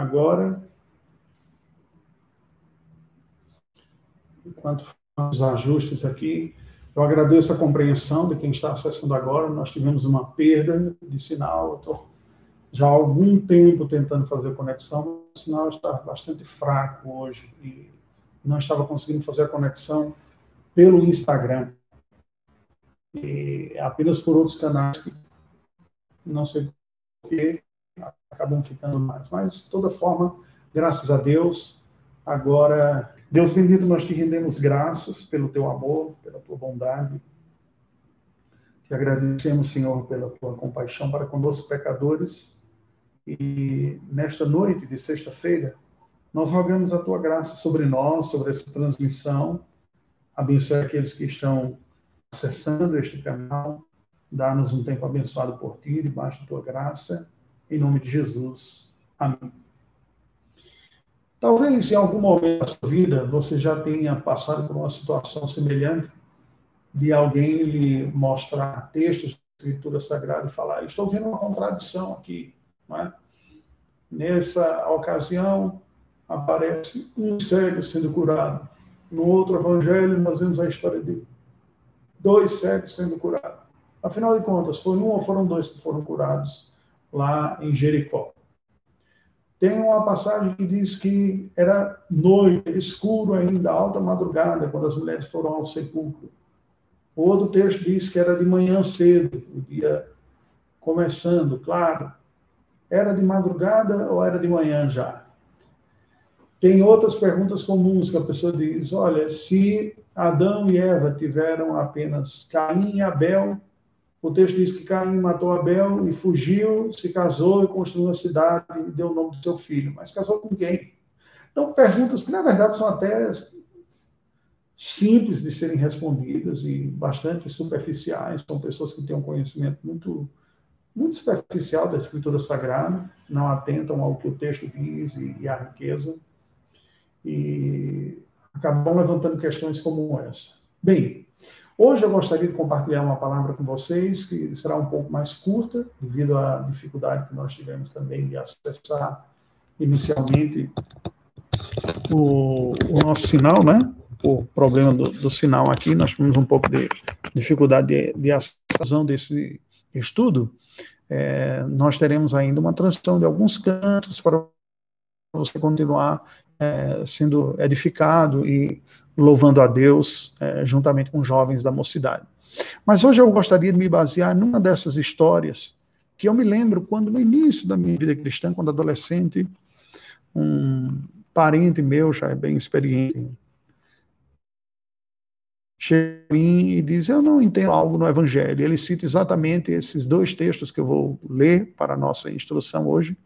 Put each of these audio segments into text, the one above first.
agora. Enquanto os ajustes aqui, eu agradeço a compreensão de quem está acessando agora. Nós tivemos uma perda de sinal. Estou já há algum tempo tentando fazer conexão, o sinal está bastante fraco hoje e não estava conseguindo fazer a conexão pelo Instagram. E apenas por outros canais que não sei porquê acabam ficando mais. Mas, de toda forma, graças a Deus, agora, Deus bendito, nós te rendemos graças pelo teu amor, pela tua bondade. Te agradecemos, Senhor, pela tua compaixão para conosco, pecadores. E nesta noite de sexta-feira, nós rogamos a tua graça sobre nós, sobre essa transmissão. Abençoe aqueles que estão acessando este canal. Dá-nos um tempo abençoado por ti, debaixo da tua graça. Em nome de Jesus. Amém. Talvez em algum momento da sua vida você já tenha passado por uma situação semelhante de alguém lhe mostrar textos da Escritura Sagrada e falar: Estou vendo uma contradição aqui. É? Nessa ocasião, aparece um cego sendo curado. No outro evangelho, nós vemos a história de dois cegos sendo curados. Afinal de contas, foi um ou foram dois que foram curados lá em Jericó. Tem uma passagem que diz que era noite, escuro ainda, alta madrugada, quando as mulheres foram ao sepulcro. O outro texto diz que era de manhã cedo, o dia começando, claro. Era de madrugada ou era de manhã já? Tem outras perguntas comuns que a pessoa diz: olha, se Adão e Eva tiveram apenas Caim e Abel, o texto diz que Caim matou Abel e fugiu, se casou e construiu uma cidade e deu o nome do seu filho. Mas casou com quem? Então, perguntas que, na verdade, são até simples de serem respondidas e bastante superficiais. São pessoas que têm um conhecimento muito, muito superficial da Escritura Sagrada, não atentam ao que o texto diz e, e à riqueza e acabam levantando questões como essa. Bem, hoje eu gostaria de compartilhar uma palavra com vocês que será um pouco mais curta, devido à dificuldade que nós tivemos também de acessar inicialmente o, o nosso sinal, né? O problema do, do, sinal aqui, nós tivemos um pouco de dificuldade de, de acessão desse estudo. É, nós teremos ainda uma transição de alguns cantos para você continuar é, sendo edificado e louvando a Deus é, juntamente com jovens da mocidade. Mas hoje eu gostaria de me basear numa dessas histórias que eu me lembro quando no início da minha vida cristã, quando adolescente, um parente meu já é bem experiente chega a mim e diz: Eu não entendo algo no Evangelho. Ele cita exatamente esses dois textos que eu vou ler para a nossa instrução hoje.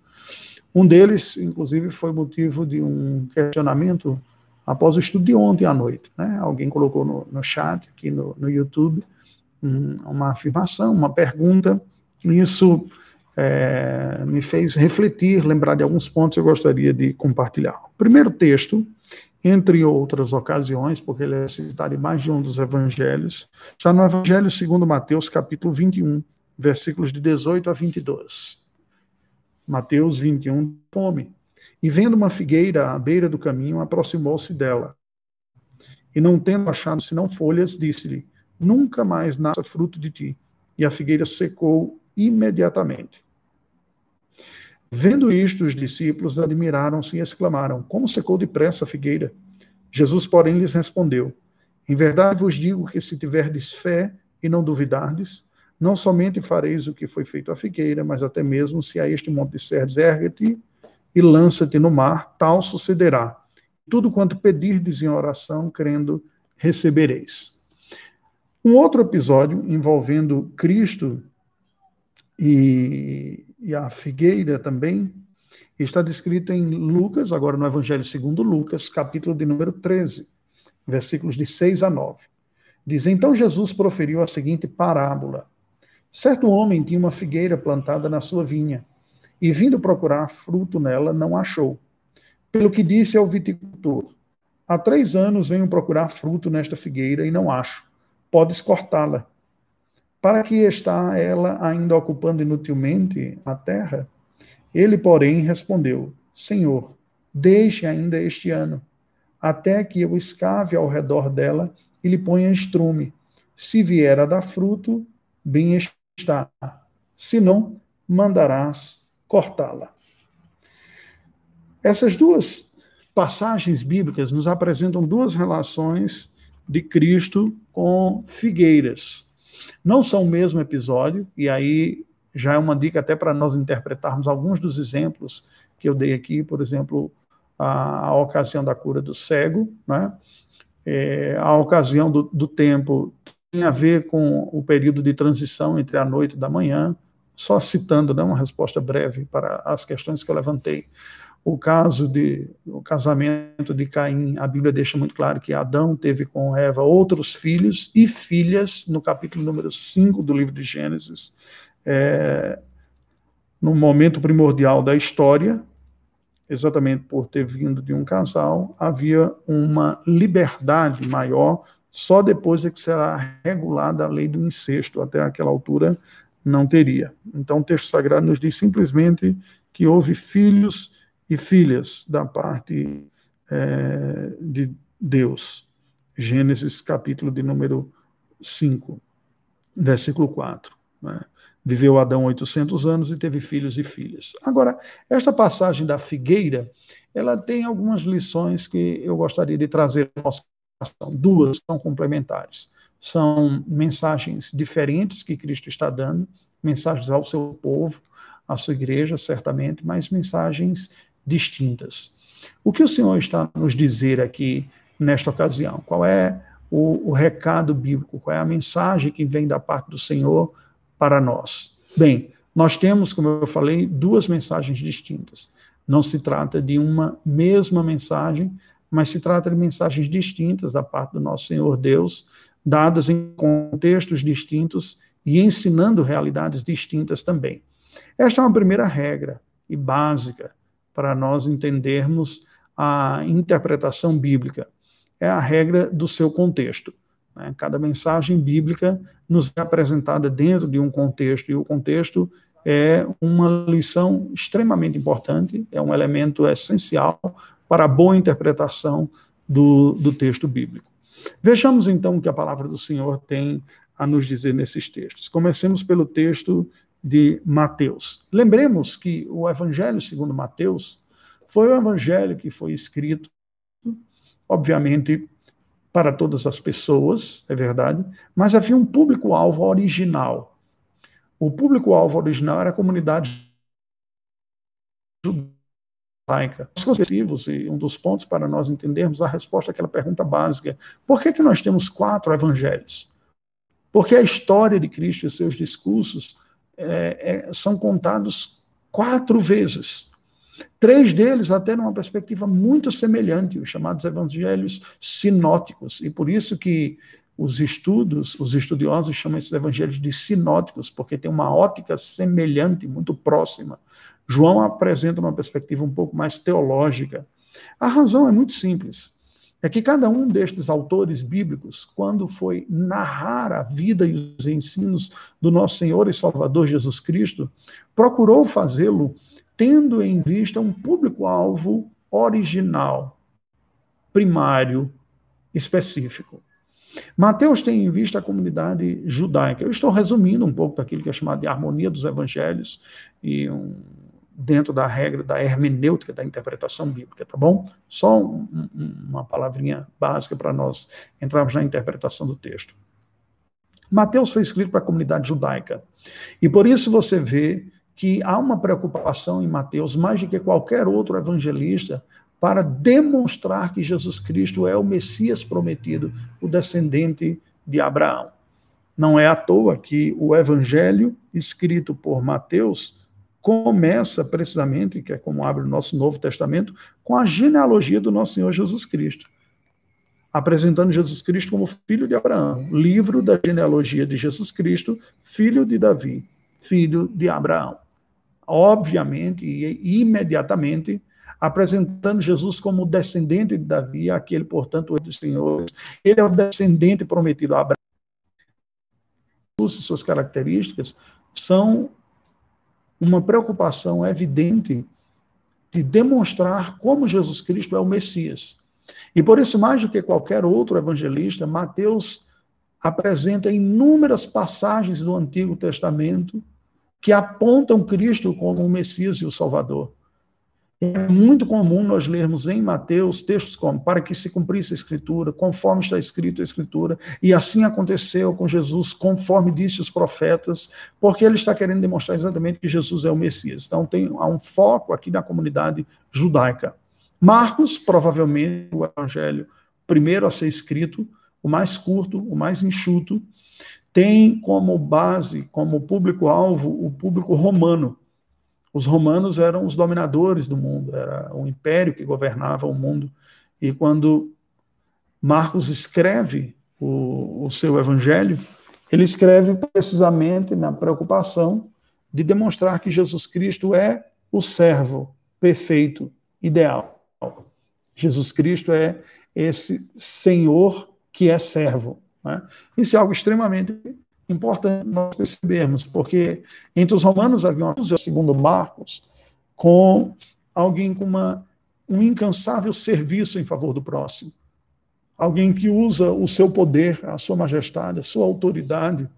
Um deles, inclusive, foi motivo de um questionamento após o estudo de ontem à noite. Né? Alguém colocou no, no chat, aqui no, no YouTube, um, uma afirmação, uma pergunta. Isso é, me fez refletir, lembrar de alguns pontos que eu gostaria de compartilhar. O primeiro texto, entre outras ocasiões, porque ele é citado em mais de um dos evangelhos, está no Evangelho segundo Mateus, capítulo 21, versículos de 18 a 22. Mateus 21, fome. E vendo uma figueira à beira do caminho, aproximou-se dela. E não tendo achado senão folhas, disse-lhe: Nunca mais nasça fruto de ti. E a figueira secou imediatamente. Vendo isto, os discípulos admiraram-se e exclamaram: Como secou depressa a figueira? Jesus, porém, lhes respondeu: Em verdade vos digo que se tiverdes fé e não duvidardes, não somente fareis o que foi feito à figueira, mas até mesmo se a este monte disserdes, ergue-te e lança-te no mar, tal sucederá. Tudo quanto pedirdes em oração, crendo, recebereis. Um outro episódio envolvendo Cristo e, e a figueira também está descrito em Lucas, agora no Evangelho segundo Lucas, capítulo de número 13, versículos de 6 a 9. Diz: Então Jesus proferiu a seguinte parábola Certo homem tinha uma figueira plantada na sua vinha, e vindo procurar fruto nela, não achou. Pelo que disse ao viticultor: Há três anos venho procurar fruto nesta figueira e não acho. Podes cortá-la. Para que está ela ainda ocupando inutilmente a terra? Ele, porém, respondeu: Senhor, deixe ainda este ano, até que eu escave ao redor dela e lhe ponha estrume. Se vier a dar fruto, bem está. Se não, mandarás cortá-la. Essas duas passagens bíblicas nos apresentam duas relações de Cristo com figueiras. Não são o mesmo episódio, e aí já é uma dica até para nós interpretarmos alguns dos exemplos que eu dei aqui, por exemplo, a, a ocasião da cura do cego, né? É, a ocasião do, do tempo tem a ver com o período de transição entre a noite e da manhã, só citando né, uma resposta breve para as questões que eu levantei. O caso de o casamento de Caim, a Bíblia deixa muito claro que Adão teve com Eva outros filhos e filhas, no capítulo número 5 do livro de Gênesis, é, no momento primordial da história, exatamente por ter vindo de um casal, havia uma liberdade maior, só depois é que será regulada a lei do incesto, até aquela altura não teria. Então o texto sagrado nos diz simplesmente que houve filhos e filhas da parte é, de Deus. Gênesis capítulo de número 5, versículo 4. Né? Viveu Adão 800 anos e teve filhos e filhas. Agora, esta passagem da figueira, ela tem algumas lições que eu gostaria de trazer à nossa Duas são complementares. São mensagens diferentes que Cristo está dando, mensagens ao seu povo, à sua igreja, certamente, mas mensagens distintas. O que o Senhor está nos dizer aqui nesta ocasião? Qual é o, o recado bíblico? Qual é a mensagem que vem da parte do Senhor para nós. Bem, nós temos, como eu falei, duas mensagens distintas. Não se trata de uma mesma mensagem, mas se trata de mensagens distintas da parte do nosso Senhor Deus, dadas em contextos distintos e ensinando realidades distintas também. Esta é uma primeira regra e básica para nós entendermos a interpretação bíblica. É a regra do seu contexto. Né? Cada mensagem bíblica nos é apresentada dentro de um contexto, e o contexto é uma lição extremamente importante, é um elemento essencial para a boa interpretação do, do texto bíblico. Vejamos então o que a palavra do Senhor tem a nos dizer nesses textos. Comecemos pelo texto de Mateus. Lembremos que o Evangelho segundo Mateus foi o evangelho que foi escrito, obviamente, para todas as pessoas, é verdade, mas havia um público-alvo original. O público-alvo original era a comunidade judaica. Os e um dos pontos para nós entendermos a resposta àquela pergunta básica: por que, que nós temos quatro evangelhos? Porque a história de Cristo e seus discursos é, é, são contados quatro vezes. Três deles até numa perspectiva muito semelhante, os chamados evangelhos sinóticos, e por isso que os estudos, os estudiosos chamam esses evangelhos de sinóticos, porque tem uma ótica semelhante, muito próxima. João apresenta uma perspectiva um pouco mais teológica. A razão é muito simples. É que cada um destes autores bíblicos, quando foi narrar a vida e os ensinos do nosso Senhor e Salvador Jesus Cristo, procurou fazê-lo tendo em vista um público-alvo original, primário, específico. Mateus tem em vista a comunidade judaica. Eu estou resumindo um pouco daquilo que é chamado de harmonia dos evangelhos e um, dentro da regra da hermenêutica da interpretação bíblica, tá bom? Só um, uma palavrinha básica para nós entrarmos na interpretação do texto. Mateus foi escrito para a comunidade judaica. E por isso você vê que há uma preocupação em Mateus, mais do que qualquer outro evangelista, para demonstrar que Jesus Cristo é o Messias prometido, o descendente de Abraão. Não é à toa que o evangelho escrito por Mateus começa precisamente, que é como abre o nosso Novo Testamento, com a genealogia do nosso Senhor Jesus Cristo, apresentando Jesus Cristo como filho de Abraão, livro da genealogia de Jesus Cristo, filho de Davi, filho de Abraão obviamente e imediatamente apresentando Jesus como descendente de Davi, aquele, portanto, dos senhores. Ele é o descendente prometido a Abraão. Suas características são uma preocupação evidente de demonstrar como Jesus Cristo é o Messias. E por isso, mais do que qualquer outro evangelista, Mateus apresenta inúmeras passagens do Antigo Testamento que apontam Cristo como o Messias e o Salvador. É muito comum nós lermos em Mateus textos como para que se cumprisse a Escritura, conforme está escrito a Escritura, e assim aconteceu com Jesus, conforme disse os profetas, porque ele está querendo demonstrar exatamente que Jesus é o Messias. Então tem há um foco aqui na comunidade judaica. Marcos, provavelmente o evangelho primeiro a ser escrito, o mais curto, o mais enxuto, tem como base, como público-alvo, o público romano. Os romanos eram os dominadores do mundo, era o império que governava o mundo. E quando Marcos escreve o, o seu evangelho, ele escreve precisamente na preocupação de demonstrar que Jesus Cristo é o servo perfeito, ideal. Jesus Cristo é esse Senhor que é servo. Né? Isso é algo extremamente importante nós percebermos, porque entre os romanos havia uma segundo Marcos, com alguém com uma, um incansável serviço em favor do próximo. Alguém que usa o seu poder, a sua majestade, a sua autoridade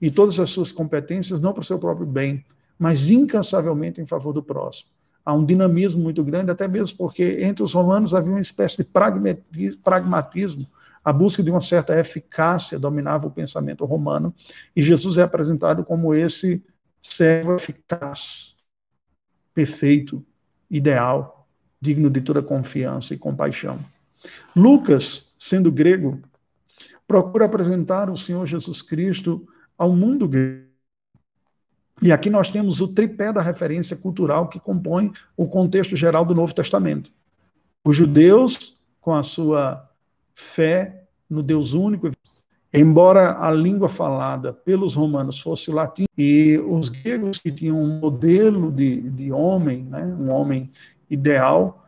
e todas as suas competências não para o seu próprio bem, mas incansavelmente em favor do próximo. Há um dinamismo muito grande, até mesmo porque entre os romanos havia uma espécie de pragmatismo a busca de uma certa eficácia dominava o pensamento romano, e Jesus é apresentado como esse servo eficaz, perfeito, ideal, digno de toda confiança e compaixão. Lucas, sendo grego, procura apresentar o Senhor Jesus Cristo ao mundo grego. E aqui nós temos o tripé da referência cultural que compõe o contexto geral do Novo Testamento. Os judeus, com a sua fé no Deus único. Embora a língua falada pelos romanos fosse o latim, e os gregos que tinham um modelo de, de homem, né, um homem ideal,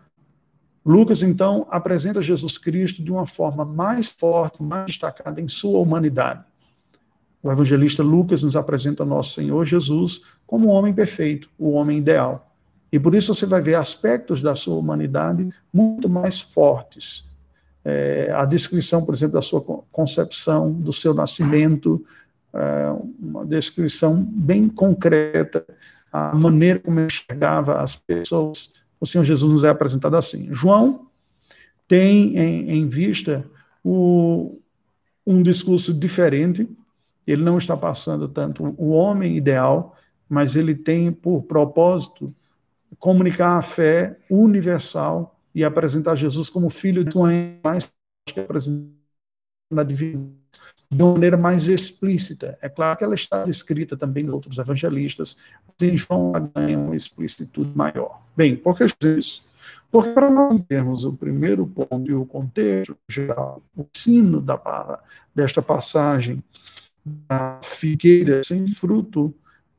Lucas, então, apresenta Jesus Cristo de uma forma mais forte, mais destacada em sua humanidade. O evangelista Lucas nos apresenta nosso Senhor Jesus como um homem perfeito, o homem ideal. E por isso você vai ver aspectos da sua humanidade muito mais fortes, é, a descrição, por exemplo, da sua concepção, do seu nascimento, é, uma descrição bem concreta, a maneira como enxergava as pessoas. O Senhor Jesus nos é apresentado assim. João tem em, em vista o, um discurso diferente, ele não está passando tanto o homem ideal, mas ele tem por propósito comunicar a fé universal e apresentar Jesus como filho de uma mais na divindade de uma maneira mais explícita. É claro que ela está descrita também em outros evangelistas, mas em João ela ganha uma explicitude maior. Bem, por que isso? Porque para nós termos o primeiro ponto e o contexto geral, o sino da, desta passagem da figueira sem fruto,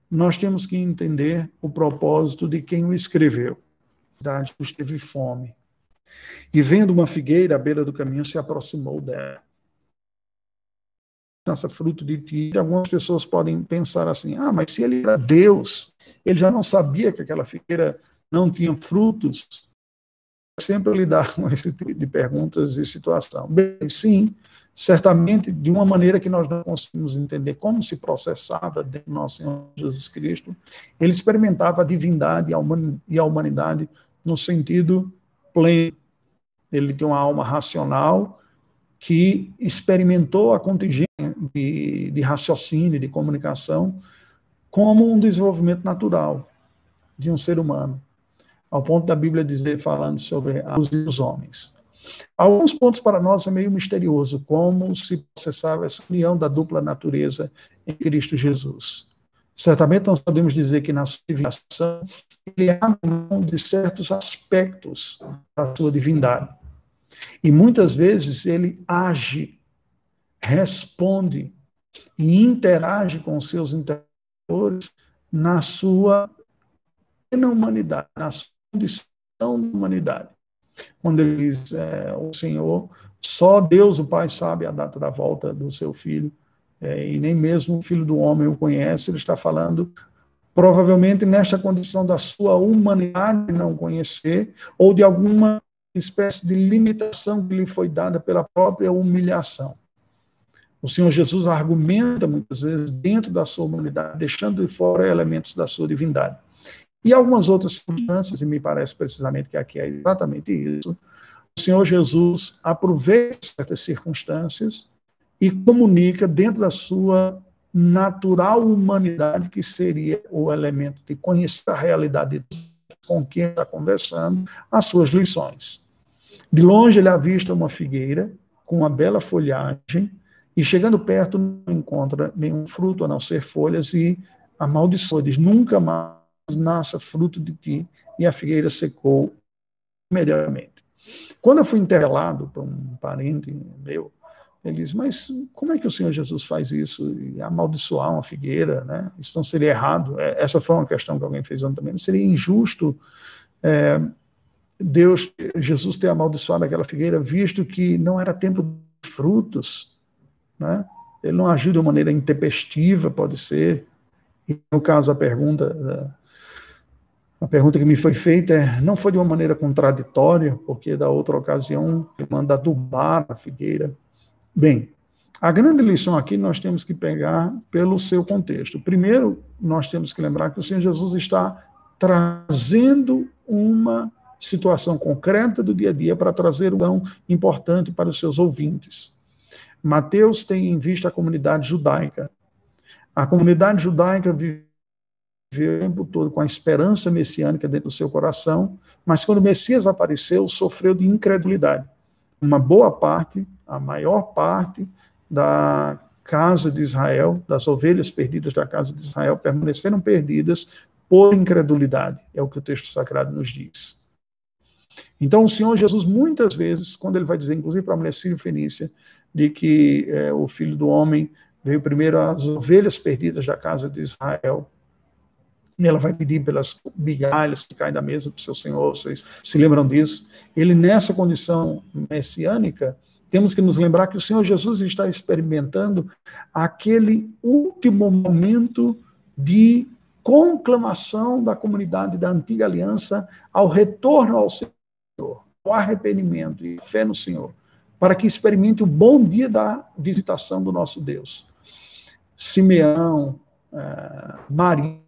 nós temos que entender o propósito de quem o escreveu. Teve fome. E vendo uma figueira à beira do caminho, se aproximou dela. Nossa, fruto de ti. Algumas pessoas podem pensar assim: ah, mas se ele era Deus, ele já não sabia que aquela figueira não tinha frutos? Sempre lidar com esse tipo de perguntas e situação. Bem, sim, certamente de uma maneira que nós não conseguimos entender como se processava dentro do nosso Senhor Jesus Cristo, ele experimentava a divindade e a humanidade no sentido pleno ele tem uma alma racional que experimentou a contingência de, de raciocínio, de comunicação, como um desenvolvimento natural de um ser humano, ao ponto da Bíblia dizer, falando sobre os homens. Alguns pontos para nós é meio misterioso, como se processava essa união da dupla natureza em Cristo Jesus. Certamente nós podemos dizer que na sua divinação ele abre mão de certos aspectos da sua divindade. E muitas vezes ele age, responde e interage com seus interlocutores na sua na humanidade, na sua condição da humanidade. Quando ele diz, é, o Senhor, só Deus, o Pai, sabe a data da volta do seu filho, é, e nem mesmo o filho do homem o conhece, ele está falando provavelmente nesta condição da sua humanidade não conhecer, ou de alguma espécie de limitação que lhe foi dada pela própria humilhação. O Senhor Jesus argumenta muitas vezes dentro da sua humanidade, deixando de fora elementos da sua divindade. E algumas outras circunstâncias, e me parece precisamente que aqui é exatamente isso, o Senhor Jesus aproveita certas circunstâncias e comunica dentro da sua natural humanidade, que seria o elemento de conhecer a realidade com quem está conversando, as suas lições. De longe ele avista uma figueira com uma bela folhagem, e chegando perto não encontra nenhum fruto a não ser folhas e amaldiçoa, diz, nunca mais nasça fruto de ti, e a figueira secou imediatamente. Quando eu fui interpelado por um parente meu, ele diz, mas como é que o Senhor Jesus faz isso? E amaldiçoar uma figueira, né? Isso não seria errado. É, essa foi uma questão que alguém fez ontem também. Seria injusto é, Deus, Jesus ter amaldiçoado aquela figueira, visto que não era tempo de frutos, né? Ele não agiu de uma maneira intempestiva, pode ser. E, no caso, a pergunta... A pergunta que me foi feita é, não foi de uma maneira contraditória, porque da outra ocasião ele manda adubar a figueira, Bem, a grande lição aqui nós temos que pegar pelo seu contexto. Primeiro, nós temos que lembrar que o Senhor Jesus está trazendo uma situação concreta do dia a dia para trazer um tão importante para os seus ouvintes. Mateus tem em vista a comunidade judaica. A comunidade judaica viveu o tempo todo com a esperança messiânica dentro do seu coração, mas quando o Messias apareceu, sofreu de incredulidade. Uma boa parte a maior parte da casa de Israel, das ovelhas perdidas da casa de Israel, permaneceram perdidas por incredulidade, é o que o texto sagrado nos diz. Então, o Senhor Jesus, muitas vezes, quando ele vai dizer, inclusive para a mulher Fenícia, de que é, o filho do homem veio primeiro às ovelhas perdidas da casa de Israel, e ela vai pedir pelas migalhas que caem da mesa do seu Senhor, vocês se lembram disso? Ele, nessa condição messiânica, temos que nos lembrar que o Senhor Jesus está experimentando aquele último momento de conclamação da comunidade da antiga aliança ao retorno ao Senhor, ao arrependimento e fé no Senhor, para que experimente o bom dia da visitação do nosso Deus. Simeão, eh, Maria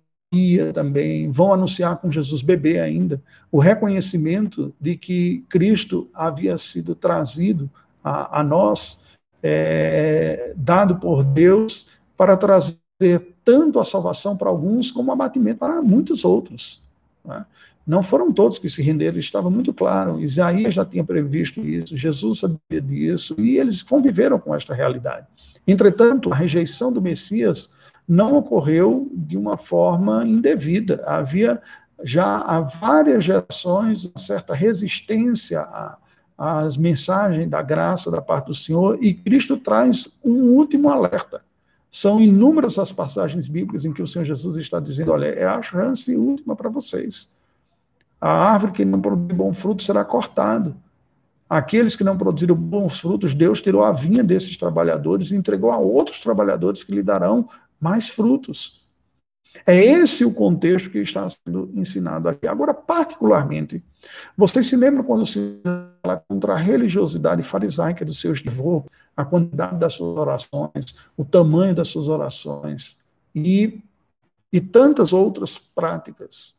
também vão anunciar com Jesus bebê ainda o reconhecimento de que Cristo havia sido trazido a, a nós, é, dado por Deus para trazer tanto a salvação para alguns como o abatimento para muitos outros. Né? Não foram todos que se renderam, estava muito claro. Isaías já tinha previsto isso, Jesus sabia disso, e eles conviveram com esta realidade. Entretanto, a rejeição do Messias não ocorreu de uma forma indevida. Havia já há várias gerações uma certa resistência as mensagens da graça da parte do Senhor, e Cristo traz um último alerta. São inúmeras as passagens bíblicas em que o Senhor Jesus está dizendo: olha, é a chance última para vocês. A árvore que não produz bom fruto será cortada. Aqueles que não produziram bons frutos, Deus tirou a vinha desses trabalhadores e entregou a outros trabalhadores que lhe darão mais frutos. É esse o contexto que está sendo ensinado aqui. Agora, particularmente, vocês se lembram quando se fala contra a religiosidade farisaica dos seus devotos, a quantidade das suas orações, o tamanho das suas orações e, e tantas outras práticas?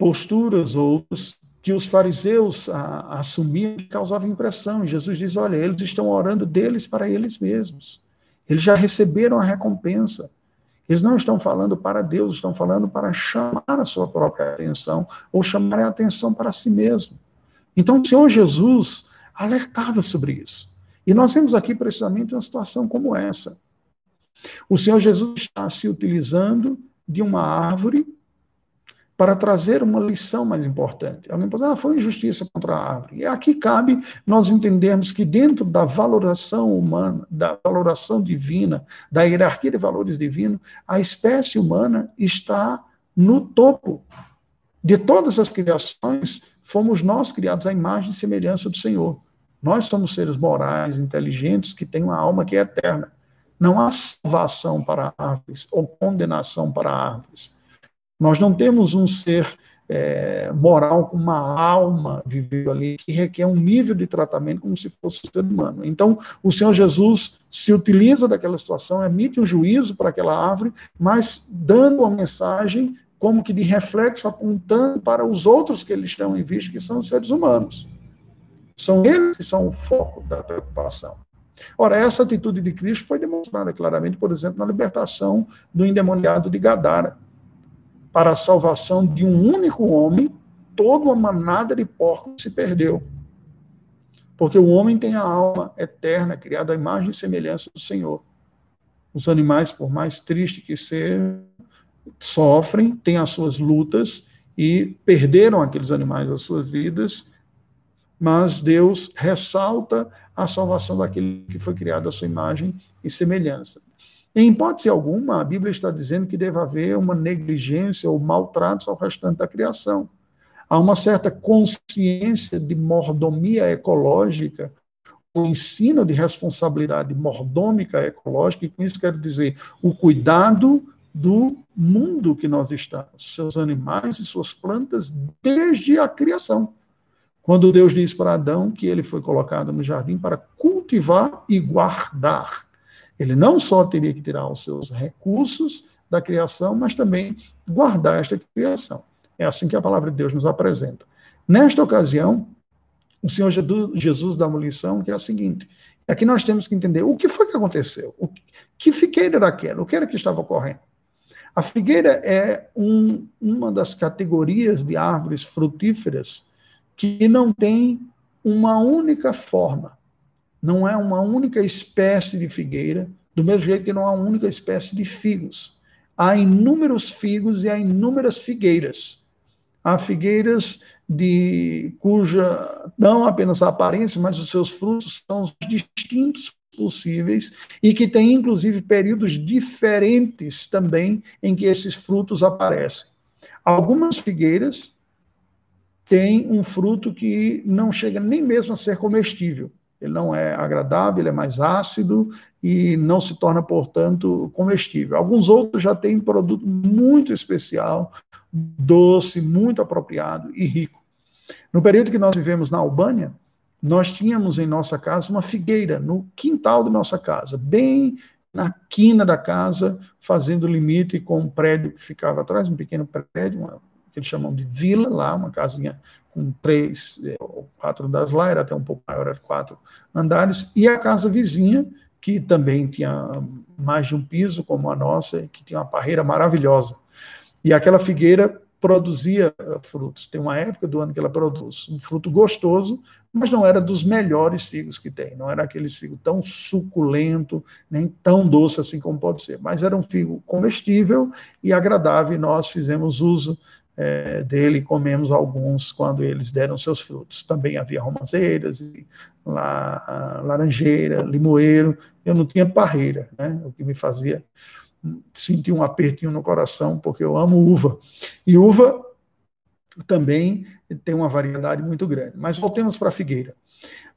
Posturas outras que os fariseus a, assumiam que causavam impressão. Jesus diz: olha, eles estão orando deles para eles mesmos. Eles já receberam a recompensa. Eles não estão falando para Deus, estão falando para chamar a sua própria atenção ou chamar a atenção para si mesmo. Então, o Senhor Jesus alertava sobre isso. E nós temos aqui precisamente uma situação como essa. O Senhor Jesus está se utilizando de uma árvore para trazer uma lição mais importante. Alguém pode dizer, ah, foi injustiça contra a árvore. E aqui cabe nós entendermos que dentro da valoração humana, da valoração divina, da hierarquia de valores divino, a espécie humana está no topo. De todas as criações, fomos nós criados à imagem e semelhança do Senhor. Nós somos seres morais, inteligentes, que têm uma alma que é eterna. Não há salvação para árvores ou condenação para árvores. Nós não temos um ser é, moral com uma alma vivendo ali que requer um nível de tratamento como se fosse um ser humano. Então, o Senhor Jesus se utiliza daquela situação, emite um juízo para aquela árvore, mas dando uma mensagem como que de reflexo apontando para os outros que eles estão em vista, que são os seres humanos. São eles que são o foco da preocupação. Ora, essa atitude de Cristo foi demonstrada claramente, por exemplo, na libertação do endemoniado de Gadara. Para a salvação de um único homem, toda uma manada de porcos se perdeu. Porque o homem tem a alma eterna, criada à imagem e semelhança do Senhor. Os animais, por mais tristes que sejam, sofrem, têm as suas lutas e perderam aqueles animais as suas vidas mas Deus ressalta a salvação daquele que foi criado à sua imagem e semelhança. Em hipótese alguma, a Bíblia está dizendo que deve haver uma negligência ou maltratos ao restante da criação. Há uma certa consciência de mordomia ecológica, o ensino de responsabilidade mordômica ecológica, e com isso quero dizer o cuidado do mundo que nós estamos, seus animais e suas plantas, desde a criação. Quando Deus diz para Adão que ele foi colocado no jardim para cultivar e guardar. Ele não só teria que tirar os seus recursos da criação, mas também guardar esta criação. É assim que a palavra de Deus nos apresenta. Nesta ocasião, o Senhor Jesus dá uma lição que é a seguinte: aqui nós temos que entender o que foi que aconteceu, o que figueira era aquela, o que era que estava ocorrendo. A figueira é um, uma das categorias de árvores frutíferas que não tem uma única forma, não é uma única espécie de figueira, do mesmo jeito que não há uma única espécie de figos. Há inúmeros figos e há inúmeras figueiras. Há figueiras de cuja não apenas a aparência, mas os seus frutos são os distintos possíveis e que tem inclusive períodos diferentes também em que esses frutos aparecem. Algumas figueiras tem um fruto que não chega nem mesmo a ser comestível. Ele não é agradável, ele é mais ácido e não se torna, portanto, comestível. Alguns outros já têm produto muito especial, doce, muito apropriado e rico. No período que nós vivemos na Albânia, nós tínhamos em nossa casa uma figueira no quintal de nossa casa, bem na quina da casa, fazendo limite com um prédio que ficava atrás, um pequeno prédio, uma que eles chamam de vila, lá, uma casinha com três é, ou quatro andares lá, era até um pouco maior, era quatro andares, e a casa vizinha, que também tinha mais de um piso, como a nossa, que tinha uma parreira maravilhosa. E aquela figueira produzia eh, frutos. Tem uma época do ano que ela produz um fruto gostoso, mas não era dos melhores figos que tem. Não era aquele figo tão suculento, nem tão doce assim como pode ser. Mas era um figo comestível e agradável, e nós fizemos uso é, dele, comemos alguns quando eles deram seus frutos. Também havia romazeiras, la, laranjeira, limoeiro. Eu não tinha parreira, né? o que me fazia sentir um apertinho no coração, porque eu amo uva. E uva também tem uma variedade muito grande. Mas voltemos para a figueira.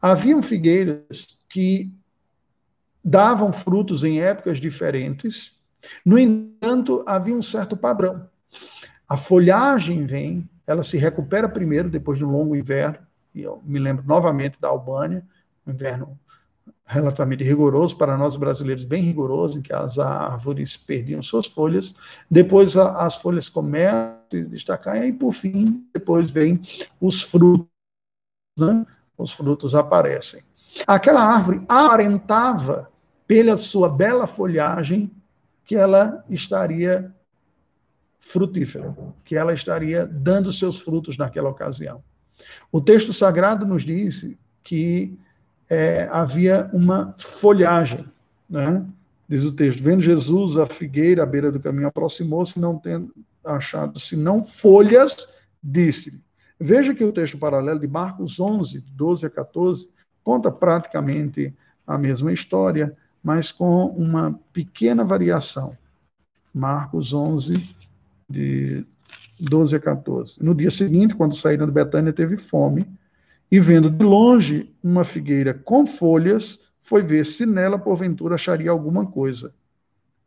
Haviam figueiras que davam frutos em épocas diferentes, no entanto, havia um certo padrão. A folhagem vem, ela se recupera primeiro, depois de um longo inverno, e eu me lembro novamente da Albânia, um inverno relativamente rigoroso, para nós brasileiros bem rigoroso, em que as árvores perdiam suas folhas, depois a, as folhas começam a se destacar, e aí, por fim, depois vem os frutos, né? os frutos aparecem. Aquela árvore aparentava, pela sua bela folhagem, que ela estaria frutífera, que ela estaria dando seus frutos naquela ocasião. O texto sagrado nos diz que é, havia uma folhagem, né? diz o texto, vendo Jesus a figueira à beira do caminho, aproximou-se, não tendo achado senão folhas, disse-lhe. Veja que o texto paralelo de Marcos 11, 12 a 14, conta praticamente a mesma história, mas com uma pequena variação. Marcos 11, de 12 a 14. No dia seguinte, quando saíram de Betânia, teve fome, e vendo de longe uma figueira com folhas, foi ver se nela, porventura, acharia alguma coisa.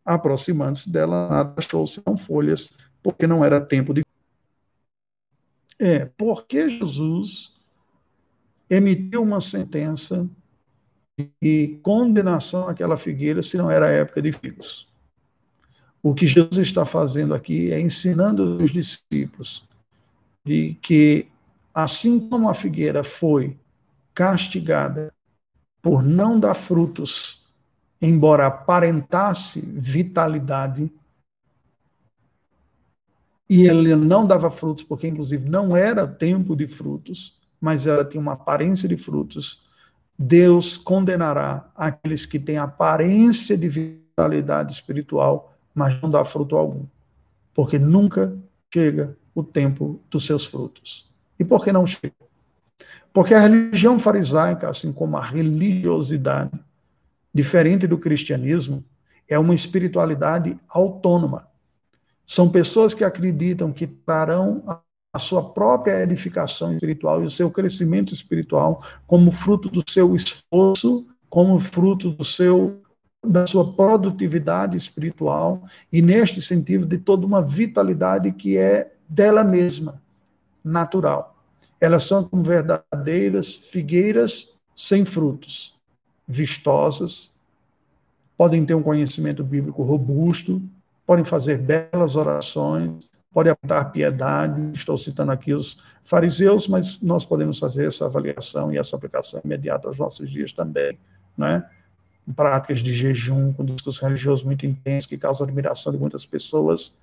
Aproximando-se dela, nada achou senão folhas, porque não era tempo de. É, porque Jesus emitiu uma sentença de condenação àquela figueira se não era época de figos. O que Jesus está fazendo aqui é ensinando os discípulos de que, assim como a figueira foi castigada por não dar frutos, embora aparentasse vitalidade, e ele não dava frutos, porque inclusive não era tempo de frutos, mas ela tinha uma aparência de frutos. Deus condenará aqueles que têm aparência de vitalidade espiritual, mas não dá fruto algum, porque nunca chega o tempo dos seus frutos. E por que não chega? Porque a religião farisaica, assim como a religiosidade, diferente do cristianismo, é uma espiritualidade autônoma. São pessoas que acreditam que trarão a sua própria edificação espiritual e o seu crescimento espiritual como fruto do seu esforço, como fruto do seu da sua produtividade espiritual e neste sentido de toda uma vitalidade que é dela mesma, natural. Elas são como verdadeiras figueiras sem frutos, vistosas, podem ter um conhecimento bíblico robusto, podem fazer belas orações, podem apontar piedade. Estou citando aqui os fariseus, mas nós podemos fazer essa avaliação e essa aplicação imediata aos nossos dias também, né? Práticas de jejum, com discurso religioso muito intenso, que causam admiração de muitas pessoas,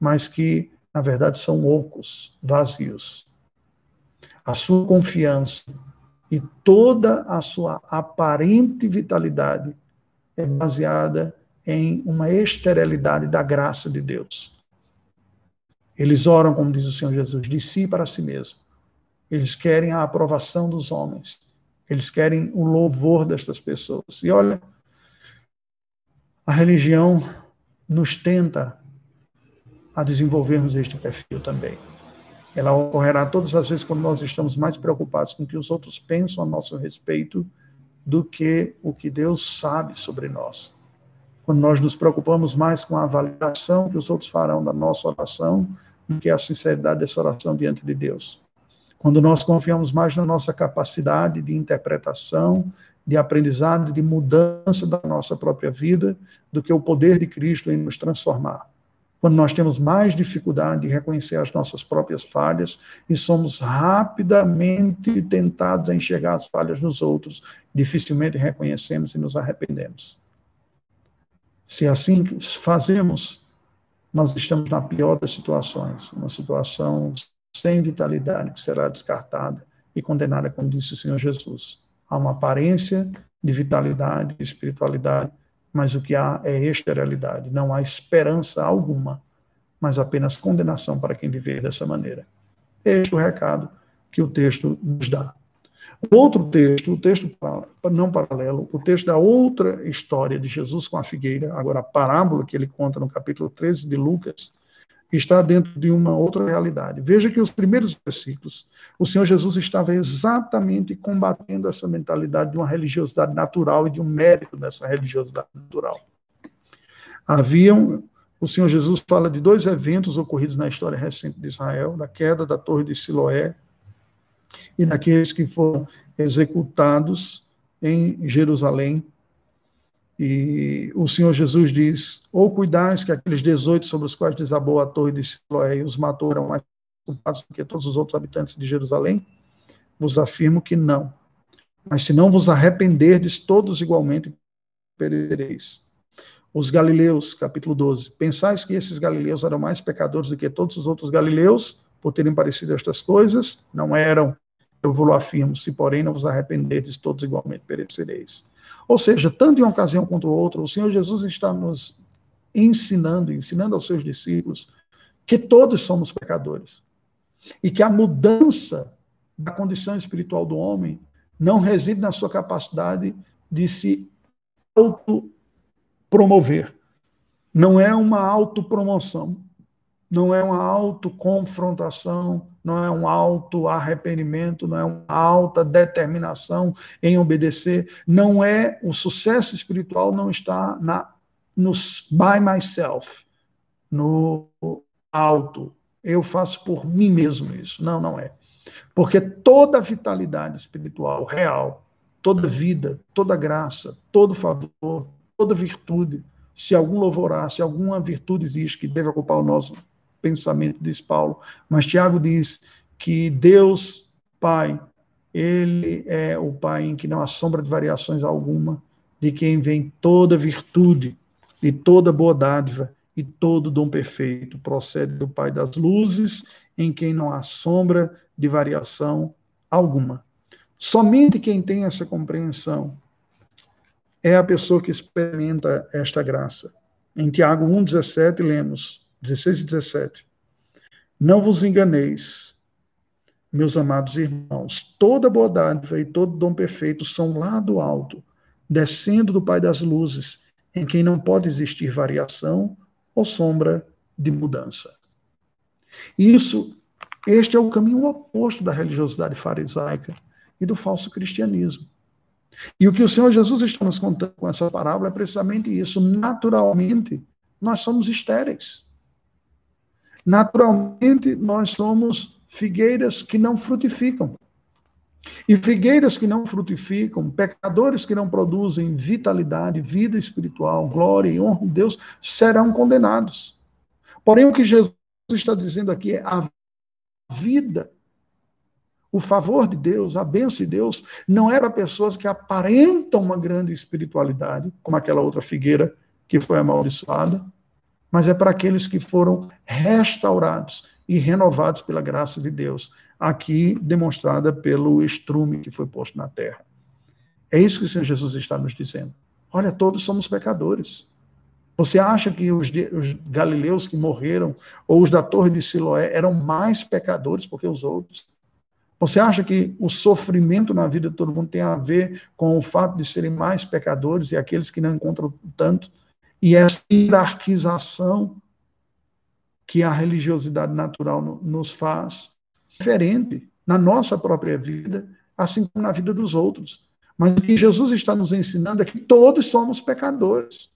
mas que, na verdade, são ocos, vazios a sua confiança e toda a sua aparente vitalidade é baseada em uma esterilidade da graça de Deus. Eles oram, como diz o Senhor Jesus, de si para si mesmo. Eles querem a aprovação dos homens. Eles querem o louvor destas pessoas. E olha, a religião nos tenta a desenvolvermos este perfil também. Ela ocorrerá todas as vezes quando nós estamos mais preocupados com o que os outros pensam a nosso respeito do que o que Deus sabe sobre nós. Quando nós nos preocupamos mais com a avaliação que os outros farão da nossa oração do que a sinceridade dessa oração diante de Deus. Quando nós confiamos mais na nossa capacidade de interpretação, de aprendizado, de mudança da nossa própria vida, do que o poder de Cristo em nos transformar quando nós temos mais dificuldade de reconhecer as nossas próprias falhas e somos rapidamente tentados a enxergar as falhas nos outros, dificilmente reconhecemos e nos arrependemos. Se assim fazemos, nós estamos na pior das situações, uma situação sem vitalidade que será descartada e condenada, como disse o Senhor Jesus. Há uma aparência de vitalidade, de espiritualidade, mas o que há é esterilidade. Não há esperança alguma, mas apenas condenação para quem viver dessa maneira. Este é o recado que o texto nos dá. O outro texto, o texto não paralelo, o texto da outra história de Jesus com a figueira, agora a parábola que ele conta no capítulo 13 de Lucas, está dentro de uma outra realidade. Veja que os primeiros versículos, o Senhor Jesus estava exatamente combatendo essa mentalidade de uma religiosidade natural e de um mérito dessa religiosidade natural. Haviam, o Senhor Jesus fala de dois eventos ocorridos na história recente de Israel, da queda da torre de Siloé e daqueles que foram executados em Jerusalém e o Senhor Jesus diz: ou cuidais que aqueles 18 sobre os quais desabou a torre de Siloé e os matou eram mais culpados do que todos os outros habitantes de Jerusalém? Vos afirmo que não. Mas se não vos arrependerdes, todos igualmente perecereis. Os galileus, capítulo 12. Pensais que esses galileus eram mais pecadores do que todos os outros galileus, por terem parecido estas coisas? Não eram. Eu vos afirmo, se porém não vos arrependerdes, todos igualmente perecereis. Ou seja, tanto em uma ocasião quanto outra, o Senhor Jesus está nos ensinando, ensinando aos seus discípulos, que todos somos pecadores. E que a mudança da condição espiritual do homem não reside na sua capacidade de se autopromover. Não é uma autopromoção. Não é uma autoconfrontação, não é um auto-arrependimento, não é uma alta determinação em obedecer, não é o sucesso espiritual não está na nos by myself, no alto. Eu faço por mim mesmo isso. Não, não é. Porque toda vitalidade espiritual real, toda vida, toda graça, todo favor, toda virtude, se algum louvor há, se alguma virtude existe que deve ocupar o nosso pensamento, diz Paulo, mas Tiago diz que Deus, Pai, ele é o Pai em que não há sombra de variações alguma, de quem vem toda virtude e toda boa dádiva e todo dom perfeito procede do Pai das luzes, em quem não há sombra de variação alguma. Somente quem tem essa compreensão é a pessoa que experimenta esta graça. Em Tiago 1,17 lemos, 16 e 17. Não vos enganeis, meus amados irmãos, toda boa dádiva e todo dom perfeito são lá do alto, descendo do Pai das luzes, em quem não pode existir variação ou sombra de mudança. Isso, este é o caminho oposto da religiosidade farisaica e do falso cristianismo. E o que o Senhor Jesus está nos contando com essa parábola é precisamente isso. Naturalmente, nós somos estéreis. Naturalmente, nós somos figueiras que não frutificam. E figueiras que não frutificam, pecadores que não produzem vitalidade, vida espiritual, glória e honra de Deus, serão condenados. Porém, o que Jesus está dizendo aqui é a vida o favor de Deus, a bênção de Deus, não é para pessoas que aparentam uma grande espiritualidade, como aquela outra figueira que foi amaldiçoada, mas é para aqueles que foram restaurados e renovados pela graça de Deus, aqui demonstrada pelo estrume que foi posto na terra. É isso que o Senhor Jesus está nos dizendo. Olha, todos somos pecadores. Você acha que os, os, galileus que morreram, ou os da Torre de Siloé, eram mais pecadores porque os outros? Você acha que o sofrimento na vida de todo mundo tem a ver com o fato de serem mais pecadores e aqueles que não encontram tanto? E essa hierarquização que a religiosidade natural nos faz diferente na nossa própria vida, assim como na vida dos outros. Mas o que Jesus está nos ensinando é que todos somos pecadores.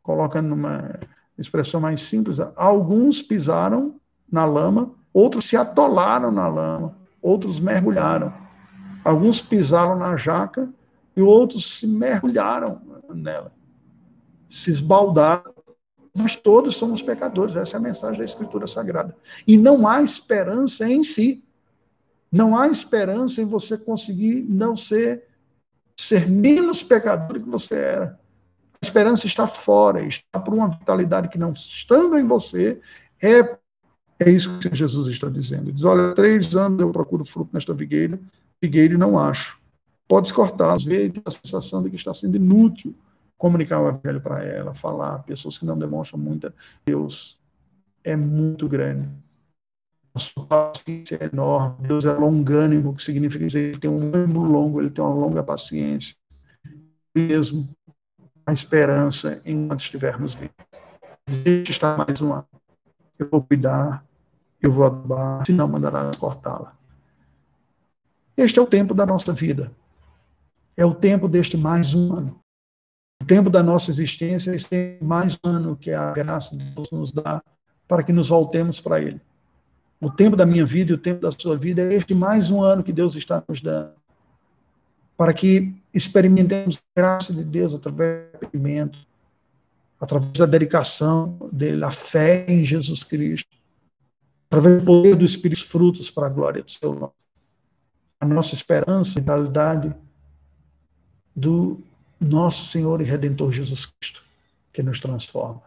Colocando numa expressão mais simples, alguns pisaram na lama Outros se atolaram na lama, outros mergulharam. Alguns pisaram na jaca e outros se mergulharam nela, se esbaldaram. Nós todos somos pecadores, essa é a mensagem da Escritura Sagrada. E não há esperança em si. Não há esperança em você conseguir não ser ser menos pecador do que você era. A esperança está fora, está por uma vitalidade que não estando em você, é é isso que Jesus está dizendo. Diz: Olha, três anos eu procuro fruto nesta figueira, figueira e não acho. Pode cortar, ver e a sensação de que está sendo inútil comunicar o evangelho para ela, falar. Pessoas que não demonstram muita Deus é muito grande. A sua paciência é enorme. Deus é longânimo, que significa dizer que tem um ânimo longo, ele tem uma longa paciência. Mesmo a esperança enquanto estivermos vivos. Existe está mais um ano. Eu vou cuidar eu vou adubar, se não mandará cortá-la. Este é o tempo da nossa vida. É o tempo deste mais um ano. O tempo da nossa existência é este mais um ano que a graça de Deus nos dá para que nos voltemos para Ele. O tempo da minha vida e o tempo da sua vida é este mais um ano que Deus está nos dando. Para que experimentemos a graça de Deus através do arrependimento, através da dedicação dele, a fé em Jesus Cristo através do poder do Espírito, frutos para a glória do seu nome. A nossa esperança e realidade do nosso Senhor e Redentor Jesus Cristo, que nos transforma.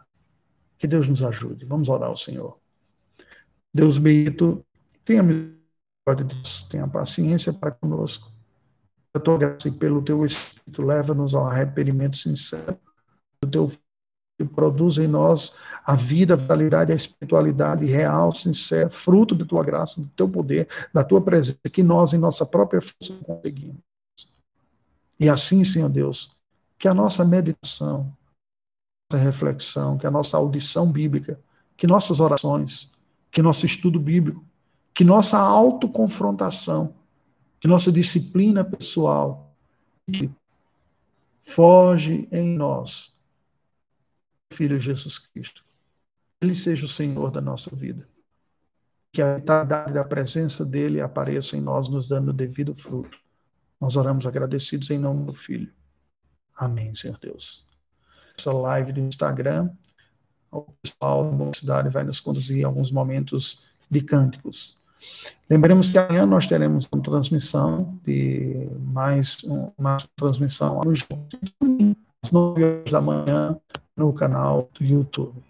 Que Deus nos ajude. Vamos orar ao Senhor. Deus bendito, tenha misericórdia de Deus, tenha paciência para conosco. A tua graça e pelo teu Espírito, leva-nos ao arrependimento sincero do teu que produz em nós a vida, a vitalidade, a espiritualidade real, sincera, fruto da tua graça, do teu poder, da tua presença, que nós, em nossa própria força, conseguimos. E assim, Senhor Deus, que a nossa meditação, nossa reflexão, que a nossa audição bíblica que nossas orações, que nosso estudo bíblico, que nossa autoconfrontação, que nossa disciplina pessoal foge em nós, Filho Jesus Cristo. Ele seja o Senhor da nossa vida. Que a vitalidade da presença dele apareça em nós, nos dando o devido fruto. Nós oramos agradecidos em nome do Filho. Amém, Senhor Deus. Essa live do Instagram, o pessoal da Mocidade vai nos conduzir a alguns momentos de cânticos. Lembremos que amanhã nós teremos uma transmissão de mais uma transmissão às 9 horas da manhã no canal do YouTube.